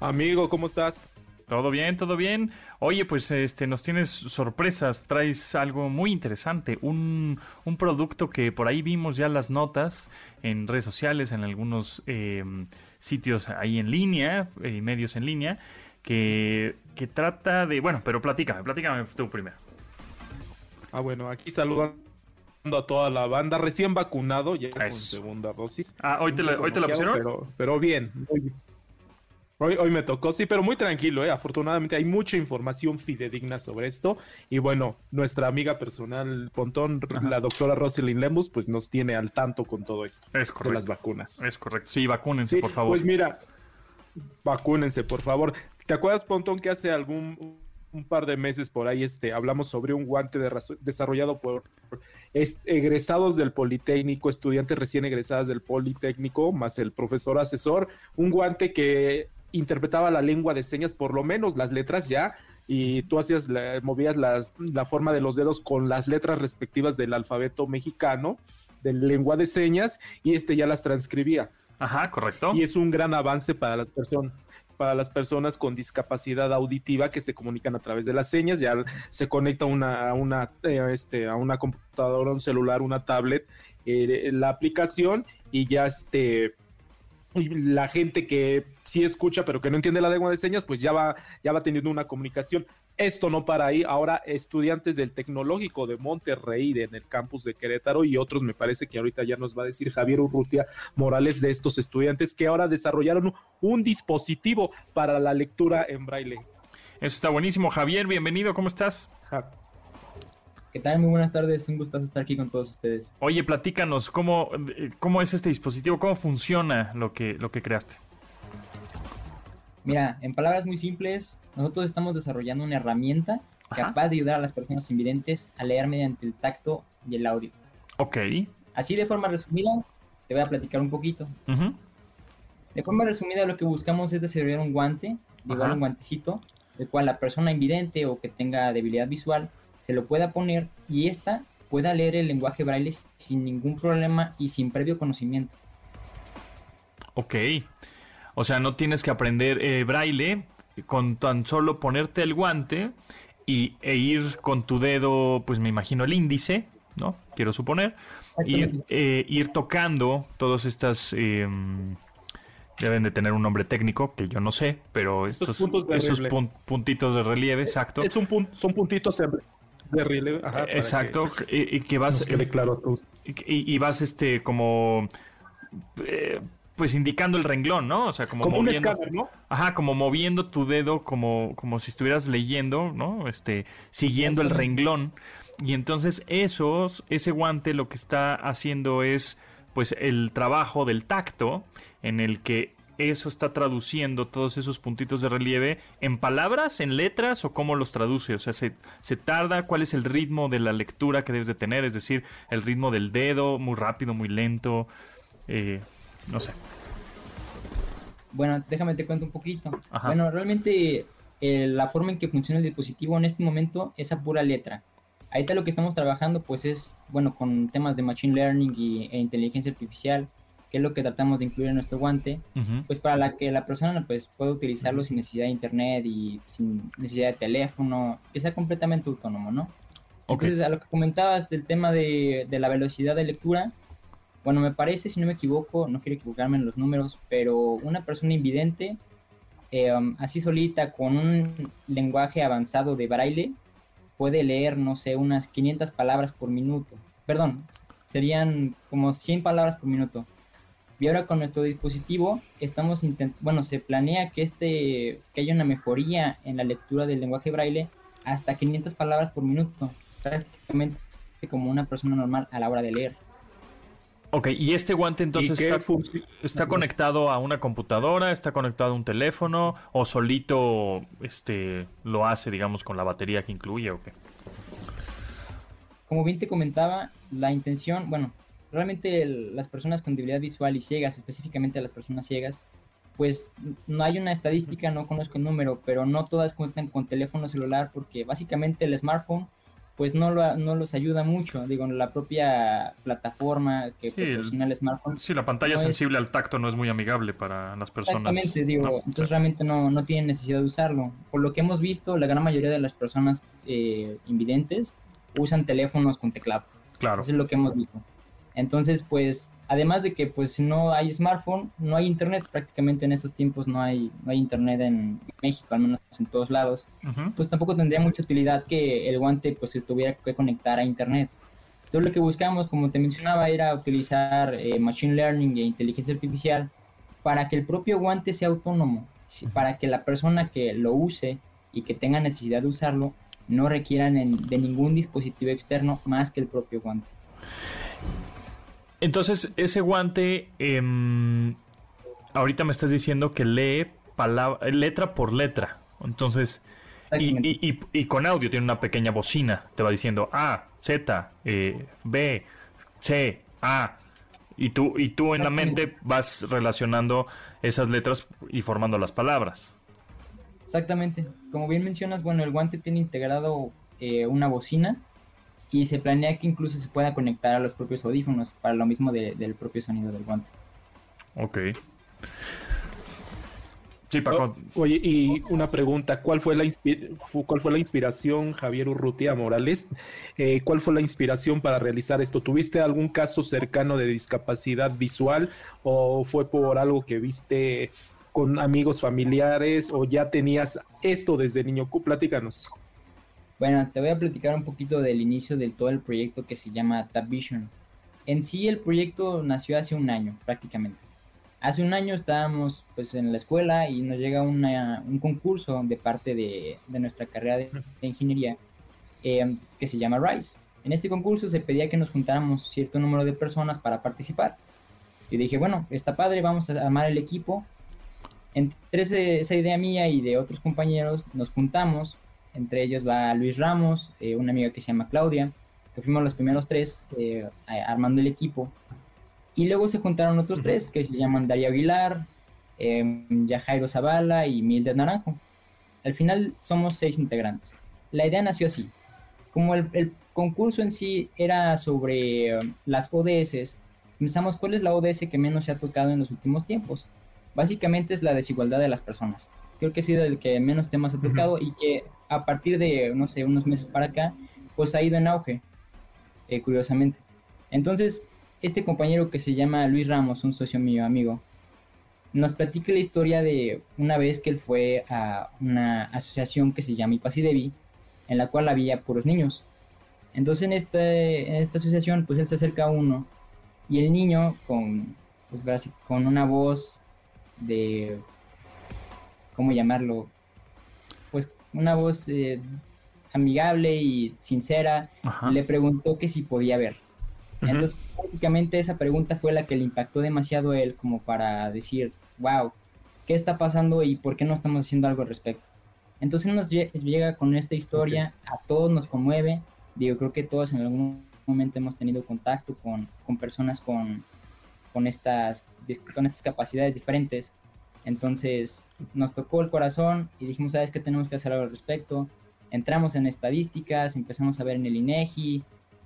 Amigo, ¿cómo estás? Todo bien, todo bien. Oye, pues este, nos tienes sorpresas, traes algo muy interesante, un, un producto que por ahí vimos ya las notas en redes sociales, en algunos eh, sitios ahí en línea, eh, medios en línea, que, que trata de, bueno, pero platícame, platícame tú primero. Ah, bueno, aquí saludan a toda la banda, recién vacunado, ya con segunda dosis. Ah, hoy te la, hoy te la pusieron. Pero, pero bien, Hoy, hoy me tocó, sí, pero muy tranquilo, ¿eh? afortunadamente hay mucha información fidedigna sobre esto. Y bueno, nuestra amiga personal Pontón, la doctora Rosalind Lemus, pues nos tiene al tanto con todo esto. Es correcto. Con las vacunas. Es correcto. Sí, vacúnense, por favor. Pues mira, vacúnense, por favor. ¿Te acuerdas, Pontón, que hace algún un par de meses por ahí este, hablamos sobre un guante desarrollado por egresados del Politécnico, estudiantes recién egresadas del Politécnico, más el profesor asesor, un guante que interpretaba la lengua de señas, por lo menos las letras ya, y tú hacías, movías la forma de los dedos con las letras respectivas del alfabeto mexicano, de lengua de señas, y este ya las transcribía. Ajá, correcto. Y es un gran avance para las personas para las personas con discapacidad auditiva que se comunican a través de las señas, ya se conecta una, a una, eh, este, a una computadora, un celular, una tablet, eh, la aplicación y ya este la gente que sí escucha pero que no entiende la lengua de señas, pues ya va, ya va teniendo una comunicación. Esto no para ahí. Ahora estudiantes del Tecnológico de Monterrey, en el campus de Querétaro y otros, me parece que ahorita ya nos va a decir Javier Urrutia Morales de estos estudiantes que ahora desarrollaron un dispositivo para la lectura en braille. Eso está buenísimo. Javier, bienvenido, ¿cómo estás? ¿Qué tal? Muy buenas tardes, un gusto estar aquí con todos ustedes. Oye, platícanos, ¿cómo, cómo es este dispositivo? ¿Cómo funciona lo que, lo que creaste? Mira, en palabras muy simples, nosotros estamos desarrollando una herramienta capaz de ayudar a las personas invidentes a leer mediante el tacto y el audio. Ok. Así de forma resumida, te voy a platicar un poquito. De forma resumida, lo que buscamos es desarrollar un guante, igual un guantecito, el cual la persona invidente o que tenga debilidad visual se lo pueda poner y ésta pueda leer el lenguaje braille sin ningún problema y sin previo conocimiento. Ok. O sea, no tienes que aprender eh, braille con tan solo ponerte el guante y, e ir con tu dedo, pues me imagino el índice, ¿no? Quiero suponer. Ir, eh, ir tocando todas estas... Em, deben de tener un nombre técnico que yo no sé, pero estos, esos puntitos de relieve, exacto. Es un son puntitos de relieve. exacto. y, que vas... claro y, y, vas este como... Eh, pues indicando el renglón, ¿no? O sea, como, como moviendo, un escáner, ¿no? Ajá, como moviendo tu dedo como, como si estuvieras leyendo, ¿no? Este, siguiendo el renglón. Y entonces esos, ese guante lo que está haciendo es pues el trabajo del tacto en el que eso está traduciendo todos esos puntitos de relieve en palabras, en letras o cómo los traduce. O sea, se, se tarda, cuál es el ritmo de la lectura que debes de tener, es decir, el ritmo del dedo, muy rápido, muy lento. Eh, no sé. Bueno, déjame te cuento un poquito. Bueno, realmente eh, la forma en que funciona el dispositivo en este momento es a pura letra. Ahorita lo que estamos trabajando pues es, bueno, con temas de Machine Learning y, e inteligencia artificial, que es lo que tratamos de incluir en nuestro guante, pues para la que la persona pues pueda utilizarlo sin necesidad de internet y sin necesidad de teléfono, que sea completamente autónomo, ¿no? Entonces, a lo que comentabas del tema de, de la velocidad de lectura, bueno, me parece, si no me equivoco, no quiero equivocarme en los números, pero una persona invidente, eh, um, así solita, con un lenguaje avanzado de braille, puede leer, no sé, unas 500 palabras por minuto. Perdón, serían como 100 palabras por minuto. Y ahora con nuestro dispositivo estamos bueno, se planea que este que haya una mejoría en la lectura del lenguaje braille hasta 500 palabras por minuto, prácticamente como una persona normal a la hora de leer. Ok, y este guante entonces está, conectado a una computadora, está conectado a un teléfono o solito este lo hace, digamos, con la batería que incluye o qué? Como bien te comentaba, la intención, bueno, realmente las personas con debilidad visual y ciegas, específicamente las personas ciegas, pues no hay una estadística, no conozco el número, pero no todas cuentan con teléfono celular porque básicamente el smartphone pues no, lo, no los ayuda mucho. Digo, la propia plataforma que proporciona el, smartphone. Sí, la pantalla sensible al tacto no es muy amigable para las personas. Exactamente, digo, entonces realmente no, no tienen necesidad de usarlo. Por lo que hemos visto, la gran mayoría de las personas eh, invidentes usan teléfonos con teclado. Claro. Eso es lo que hemos visto. Entonces, pues, además de que pues no hay smartphone, no hay internet, prácticamente en estos tiempos no hay, no hay internet en México, al menos en todos lados, pues tampoco tendría mucha utilidad que el guante pues se tuviera que conectar a internet. Todo lo que buscamos, como te mencionaba, era utilizar eh, Machine Learning e inteligencia artificial para que el propio guante sea autónomo, para que la persona que lo use y que tenga necesidad de usarlo no requieran de ningún dispositivo externo más que el propio guante. Entonces, ese guante, em, ahorita me estás diciendo que lee letra por letra. Entonces, y, con audio tiene una pequeña bocina, te va diciendo A, Z, eh, B, C, A. Y tú, y tú en la mente vas relacionando esas letras y formando las palabras. Exactamente. Como bien mencionas, bueno, el guante tiene integrado eh, una bocina y se planea que incluso se pueda conectar a los propios audífonos para lo mismo del propio sonido del guante. Ok. Sí, Paco. oye, y una pregunta, ¿cuál fue la, cuál fue la inspiración, Javier Urrutia Morales? Eh, ¿Cuál fue la inspiración para realizar esto? ¿Tuviste algún caso cercano de discapacidad visual o fue por algo que viste con amigos familiares o ya tenías esto desde niño? Platícanos. Bueno, te voy a platicar un poquito del inicio de todo el proyecto que se llama Tab Vision. En sí el proyecto nació hace un año prácticamente. Hace un año estábamos pues en la escuela y nos llega un concurso de parte de, nuestra carrera de, ingeniería eh, que se llama RISE. En este concurso se pedía que nos juntáramos cierto número de personas para participar. Y dije, bueno, está padre, vamos a armar el equipo. Entre esa idea mía y de otros compañeros nos juntamos entre ellos va Luis Ramos, eh, una amiga que se llama Claudia, que fuimos los primeros tres eh, armando el equipo. Y luego se juntaron otros tres que se llaman Darío Aguilar, eh, Yajairo Zavala y Mildred Naranjo. Al final somos seis integrantes. La idea nació así. Como el, concurso en sí era sobre eh, las ODS, pensamos cuál es la ODS que menos se ha tocado en los últimos tiempos. Básicamente es la desigualdad de las personas creo que ha sido el que menos temas ha tocado y que a partir de, no sé, unos meses para acá, pues ha ido en auge, eh, curiosamente. Entonces, este compañero que se llama Luis Ramos, un socio mío, amigo, nos platica la historia de una vez que él fue a una asociación que se llama Ipasidevi, en la cual había puros niños. Entonces en, este, en esta asociación, pues él se acerca a uno y el niño con, pues, con una voz de ¿cómo llamarlo? Una voz eh, amigable y sincera, le preguntó que si podía ver. Entonces, prácticamente esa pregunta fue la que le impactó demasiado a él como para decir, wow, ¿qué está pasando y por qué no estamos haciendo algo al respecto? Entonces nos llega con esta historia, a todos nos conmueve, digo, creo que todos en algún momento hemos tenido contacto con, con personas con, con, estas, con estas capacidades diferentes entonces nos tocó el corazón y dijimos, ¿sabes qué tenemos que hacer al respecto? Entramos en estadísticas, empezamos a ver en el INEGI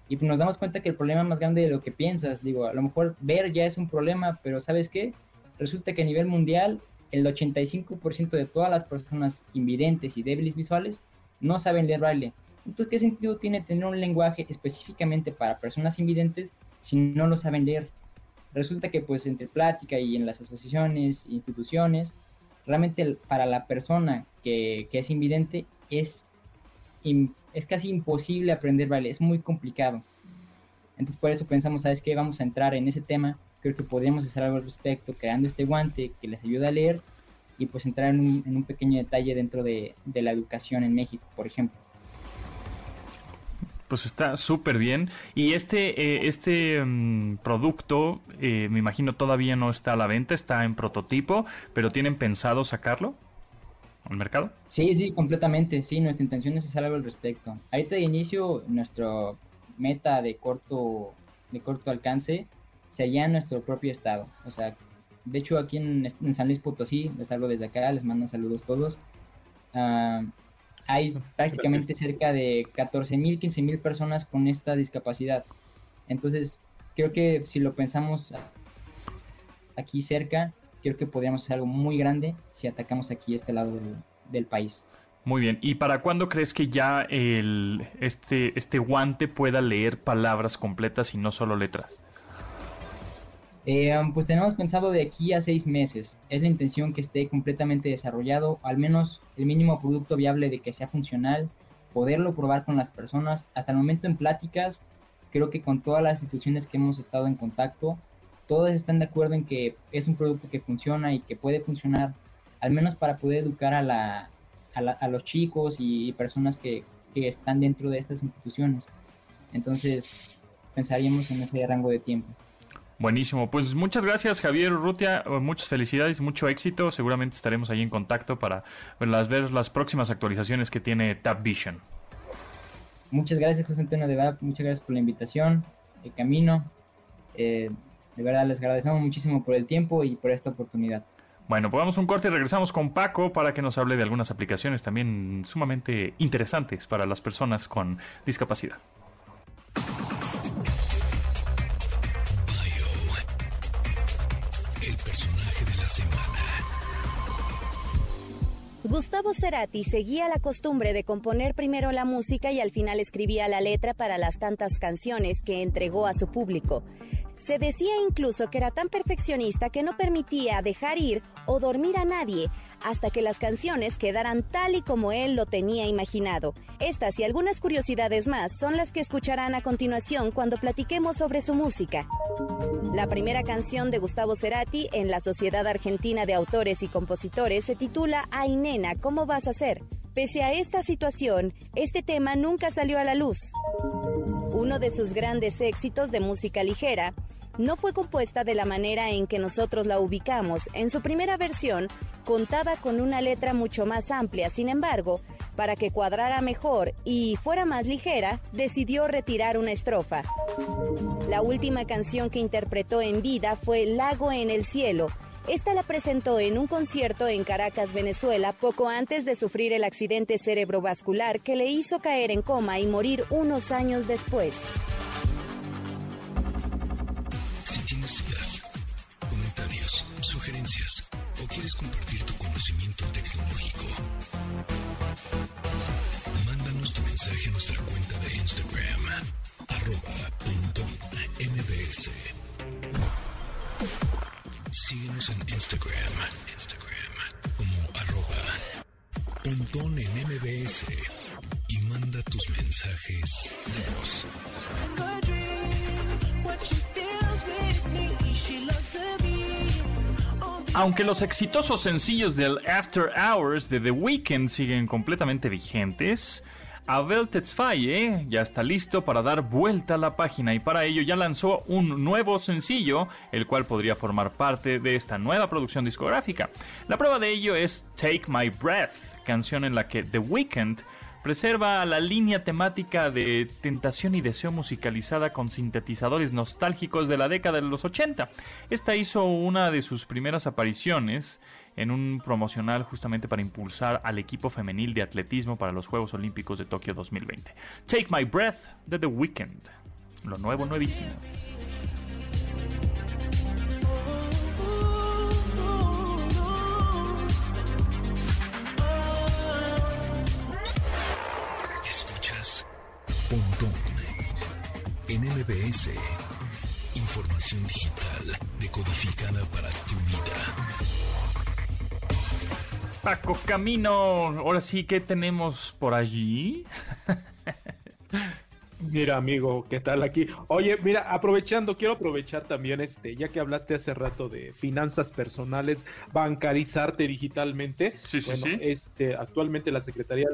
y nos damos cuenta que el problema más grande de lo que piensas, digo, a lo mejor ver ya es un problema, pero ¿sabes qué? Resulta que a nivel mundial el 85% de todas las personas invidentes y débiles visuales no saben leer braille. Entonces, ¿qué sentido tiene tener un lenguaje específicamente para personas invidentes si no lo saben leer? Resulta que pues entre plática y en las asociaciones, instituciones, realmente para la persona que, es invidente es, es casi imposible aprender baile, es muy complicado. Entonces por eso pensamos, ¿sabes qué? Vamos a entrar en ese tema, creo que podríamos hacer algo al respecto, creando este guante que les ayuda a leer y pues entrar en un, en un pequeño detalle dentro de, de la educación en México, por ejemplo pues está súper bien. Y este, eh, este mm, producto, eh, me imagino todavía no está a la venta, está en prototipo, pero ¿tienen pensado sacarlo al mercado? Sí, sí, completamente. Sí, nuestra intención es hacer algo al respecto. Ahorita de inicio, nuestro meta de corto, de corto alcance sería en nuestro propio estado. O sea, de hecho aquí en, San Luis Potosí, les hablo desde acá, les mando saludos todos. Uh, hay prácticamente cerca de 14 mil, 15 mil personas con esta discapacidad. Entonces, creo que si lo pensamos aquí cerca, creo que podríamos hacer algo muy grande si atacamos aquí este lado del, país. Muy bien. ¿Y para cuándo crees que ya el, este, este guante pueda leer palabras completas y no solo letras? Eh, pues tenemos pensado de aquí a seis meses. Es la intención que esté completamente desarrollado, al menos el mínimo producto viable de que sea funcional, poderlo probar con las personas. Hasta el momento en pláticas creo que con todas las instituciones que hemos estado en contacto, todas están de acuerdo en que es un producto que funciona y que puede funcionar, al menos para poder educar a, la, a, los chicos y, personas que, que, están dentro de estas instituciones. Entonces, pensaríamos en ese rango de tiempo. Buenísimo, pues muchas gracias Javier Urrutia, muchas felicidades, mucho éxito, seguramente estaremos ahí en contacto para las, ver las próximas actualizaciones que tiene Tab Vision. Muchas gracias José Antonio, de verdad, muchas gracias por la invitación, el camino, eh, de verdad les agradecemos muchísimo por el tiempo y por esta oportunidad. Bueno, pues vamos un corte y regresamos con Paco para que nos hable de algunas aplicaciones también sumamente interesantes para las personas con discapacidad. Gustavo Cerati seguía la costumbre de componer primero la música y al final escribía la letra para las tantas canciones que entregó a su público. Se decía incluso que era tan perfeccionista que no permitía dejar ir o dormir a nadie hasta que las canciones quedaran tal y como él lo tenía imaginado. Estas y algunas curiosidades más son las que escucharán a continuación cuando platiquemos sobre su música. La primera canción de Gustavo Cerati en la Sociedad Argentina de Autores y Compositores se titula Ay nena, ¿cómo vas a ser? Pese a esta situación, este tema nunca salió a la luz. Uno de sus grandes éxitos de música ligera no fue compuesta de la manera en que nosotros la ubicamos. En su primera versión contaba con una letra mucho más amplia, sin embargo, para que cuadrara mejor y fuera más ligera, decidió retirar una estrofa. La última canción que interpretó en vida fue Lago en el Cielo. Esta la presentó en un concierto en Caracas, Venezuela, poco antes de sufrir el accidente cerebrovascular que le hizo caer en coma y morir unos años después. o quieres compartir tu conocimiento tecnológico, mándanos tu mensaje a nuestra Instagram, Instagram como arroba pontón en mbs y manda tus mensajes de voz. Aunque los exitosos sencillos del After Hours de The Weeknd siguen completamente vigentes, Abel Tesfaye ya está listo para dar vuelta a la página y para ello ya lanzó un nuevo sencillo, el cual podría formar parte de esta nueva producción discográfica. La prueba de ello es Take My Breath, canción en la que The Weeknd preserva la línea temática de tentación y deseo musicalizada con sintetizadores nostálgicos de la década de los 80. Esta hizo una de sus primeras apariciones en un promocional justamente para impulsar al equipo femenil de atletismo para los Juegos Olímpicos de Tokio 2020. Take My Breath de The Weeknd. Lo nuevo, nuevísimo. En MBS, información digital decodificada para tu vida. Paco Camino, ahora sí, ¿qué tenemos por allí? Mira, amigo, ¿qué tal aquí? Oye, mira, aprovechando, quiero aprovechar también, este, ya que hablaste hace rato de finanzas personales, bancarizarte digitalmente. Sí, sí, sí. Este, actualmente la Secretaría,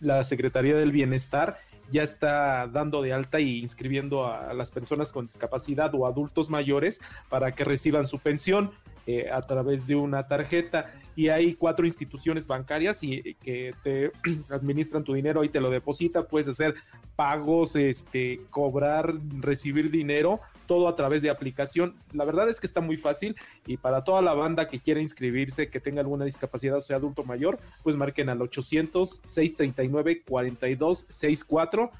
la Secretaría del Bienestar ya está dando de alta y inscribiendo a, las personas con discapacidad o adultos mayores para que reciban su pensión eh, a través de una tarjeta. Y hay cuatro instituciones bancarias y, que te [clears throat] administran tu dinero y te lo deposita. Puedes hacer pagos, este, cobrar, recibir dinero todo a través de aplicación. La verdad es que está muy fácil y para toda la banda que quiera inscribirse, que tenga alguna discapacidad o sea adulto mayor, pues marquen al 800-639-4264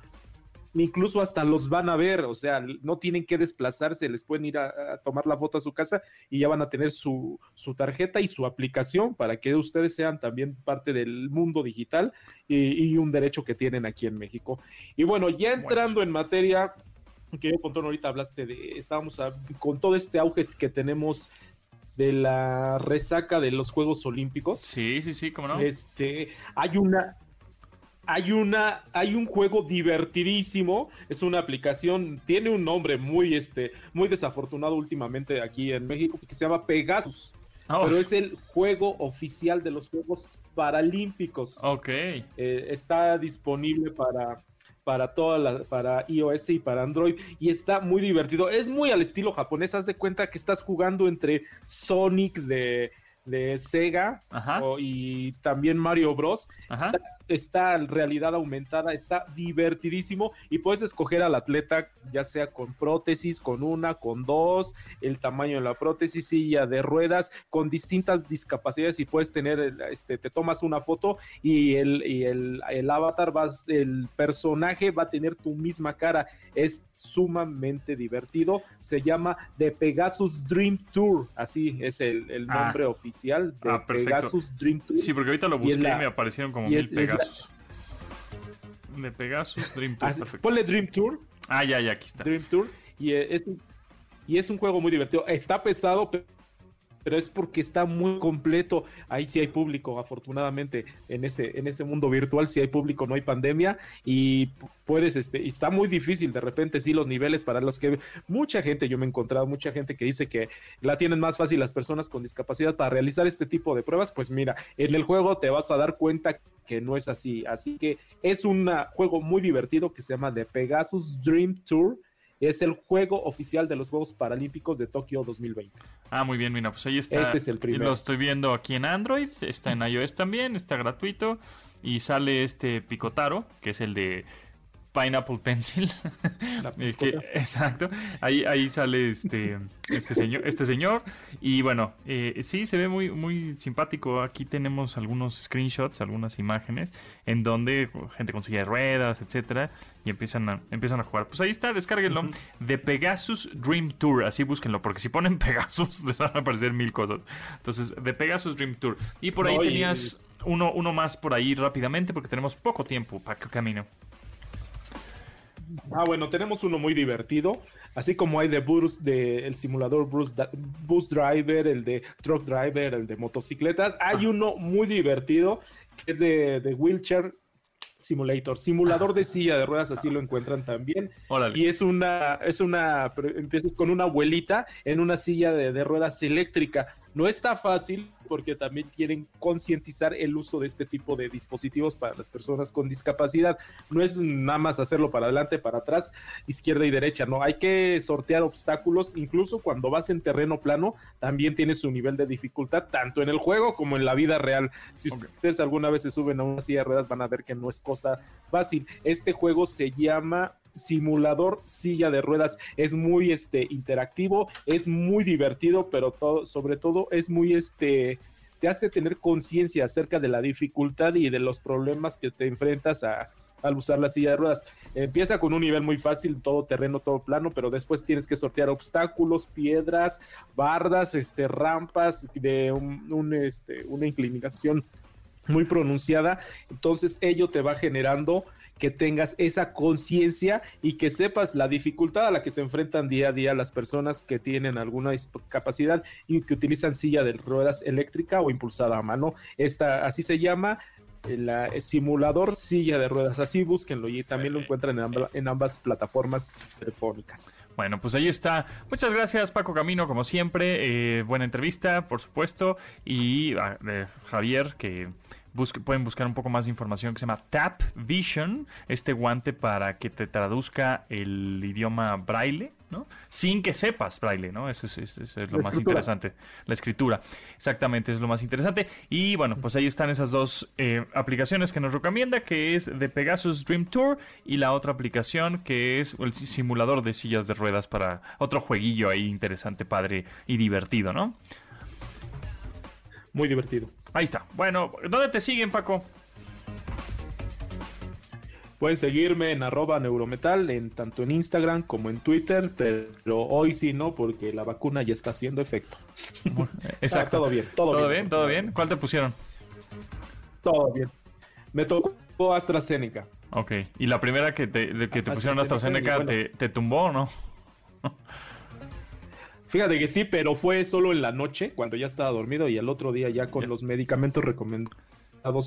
incluso hasta los van a ver, o sea, no tienen que desplazarse, les pueden ir a, tomar la foto a su casa y ya van a tener su, su, tarjeta y su aplicación para que ustedes sean también parte del mundo digital y, y un derecho que tienen aquí en México. Y bueno, ya entrando en materia, que Pontón ahorita hablaste de, estábamos con todo este auge que tenemos de la resaca de los Juegos Olímpicos. Sí, sí, sí, cómo no. Este, hay una, hay una hay un juego divertidísimo es una aplicación tiene un nombre muy este muy desafortunado últimamente aquí en México que se llama Pegasus oh. pero es el juego oficial de los Juegos Paralímpicos Ok. Eh, está disponible para para toda la, para iOS y para Android y está muy divertido. Es muy al estilo japonés haz de cuenta que estás jugando entre Sonic de de Sega y también Mario Bros. Está, está, realidad aumentada, está divertidísimo y puedes escoger al atleta ya sea con prótesis, con una, con dos, el tamaño de la prótesis, silla de ruedas, con distintas discapacidades y puedes tener, este, te tomas una foto y el, y el, el avatar, va, el personaje va a tener tu misma cara. Es sumamente divertido. Se llama The Pegasus Dream Tour, así es el, el ah. nombre oficial de ah, Pegasus Dream Tour. Sí, porque ahorita lo busqué y, me aparecieron como mil Pegasus. De Pegasus Dream Tour. Ah, ponle Dream Tour. Ah, ya, ya, aquí está. Dream Tour. Y es, y es un juego muy divertido. Está pesado, pero es porque está muy completo. Ahí sí hay público, afortunadamente, en ese, en ese mundo virtual, si hay público, no hay pandemia, y puedes, este, está muy difícil de repente, sí, los niveles para los que mucha gente, yo me he encontrado mucha gente que dice que la tienen más fácil las personas con discapacidad para realizar este tipo de pruebas, pues mira, en el juego te vas a dar cuenta que no es así. Así que es un juego muy divertido que se llama The Pegasus Dream Tour es el juego oficial de los Juegos Paralímpicos de Tokio 2020. Ah, muy bien, mira, pues ahí está. Ese es el primero. Lo estoy viendo aquí en Android, está en iOS también, está gratuito. Y sale este Picotaro, que es el de Pineapple Pencil. [laughs] exacto. Ahí, ahí sale este, este señor, este señor. Y bueno, eh, sí, se ve muy, muy simpático. Aquí tenemos algunos screenshots, algunas imágenes, en donde gente consigue ruedas, etcétera, y empiezan a, empiezan a jugar. Pues ahí está, descárguenlo. De Pegasus Dream Tour. Así búsquenlo, porque si ponen [laughs] Pegasus les van a aparecer mil cosas. Entonces, de Pegasus Dream Tour. Y por ahí tenías uno, uno más por ahí rápidamente, porque tenemos poco tiempo para que camino. Ah, bueno, tenemos uno muy divertido, así como hay de Bus, de el simulador Bus, Bus Driver, el de Truck Driver, el de motocicletas. Hay uno muy divertido que es de, de Wheelchair Simulator, simulador de silla de ruedas, así lo encuentran también. Y es una, es una, empiezas con una abuelita en una silla de, de ruedas eléctrica. No está fácil porque también quieren concientizar el uso de este tipo de dispositivos para las personas con discapacidad. No es nada más hacerlo para adelante, para atrás, izquierda y derecha, no, hay que sortear obstáculos, incluso cuando vas en terreno plano, también tiene su nivel de dificultad, tanto en el juego como en la vida real. Si ustedes alguna vez se suben a una silla de ruedas, van a ver que no es cosa fácil. Este juego se llama simulador silla de ruedas. Es muy este interactivo, es muy divertido, pero todo, sobre todo es muy este te hace tener conciencia acerca de la dificultad y de los problemas que te enfrentas a, al usar la silla de ruedas. Empieza con un nivel muy fácil, todo terreno, todo plano, pero después tienes que sortear obstáculos, piedras, bardas, este, rampas de un, este, una inclinación muy pronunciada. Entonces ello te va generando que tengas esa conciencia y que sepas la dificultad a la que se enfrentan día a día las personas que tienen alguna discapacidad y que utilizan silla de ruedas eléctrica o impulsada a mano. Esta así se llama el, simulador silla de ruedas. Así búsquenlo y también lo encuentran en, ambas plataformas telefónicas. Bueno, pues ahí está. Muchas gracias, Paco Camino, como siempre. Eh, buena entrevista, por supuesto. Y ah, Javier, que pueden buscar un poco más de información que se llama Tap Vision, este guante para que te traduzca el idioma braille, ¿no? Sin que sepas braille, ¿no? Eso es, lo más interesante. La escritura, exactamente, es lo más interesante. Y bueno, pues ahí están esas dos eh, aplicaciones que nos recomienda, que es de Pegasus Dream Tour y la otra aplicación que es el simulador de sillas de ruedas para otro jueguillo ahí interesante, padre y divertido, ¿no? Muy divertido. Ahí está. Bueno, ¿dónde te siguen, Paco? Pueden seguirme en arroba neurometal, en, tanto en Instagram como en Twitter, pero hoy sí no, porque la vacuna ya está haciendo efecto. [laughs] Exacto. todo bien. Todo, bien, todo bien. ¿Cuál te pusieron? Todo bien. Me tocó AstraZeneca. Ok. ¿Y la primera que te, que te pusieron AstraZeneca, te, te tumbó o no? Fíjate que sí, pero fue solo en la noche, cuando ya estaba dormido, y el otro día ya con los medicamentos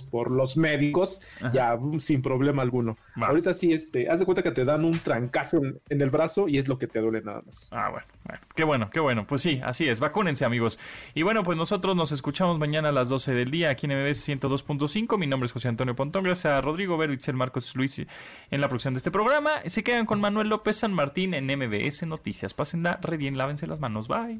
por los médicos, ya mm, sin problema alguno. Ahorita sí, este, haz de cuenta que te dan un trancazo en, el brazo y es lo que te duele nada más. Ah, bueno, bueno, qué bueno, qué bueno. Pues sí, así es, vacúnense amigos. Y bueno, pues nosotros nos escuchamos mañana a las 12 del día aquí en MBS 102.5. Mi nombre es José Antonio Pontón, gracias a Rodrigo Vero, Marcos Luis en la producción de este programa. Se quedan con Manuel López San Martín en MBS Noticias. Pásenla re bien, lávense las manos, bye.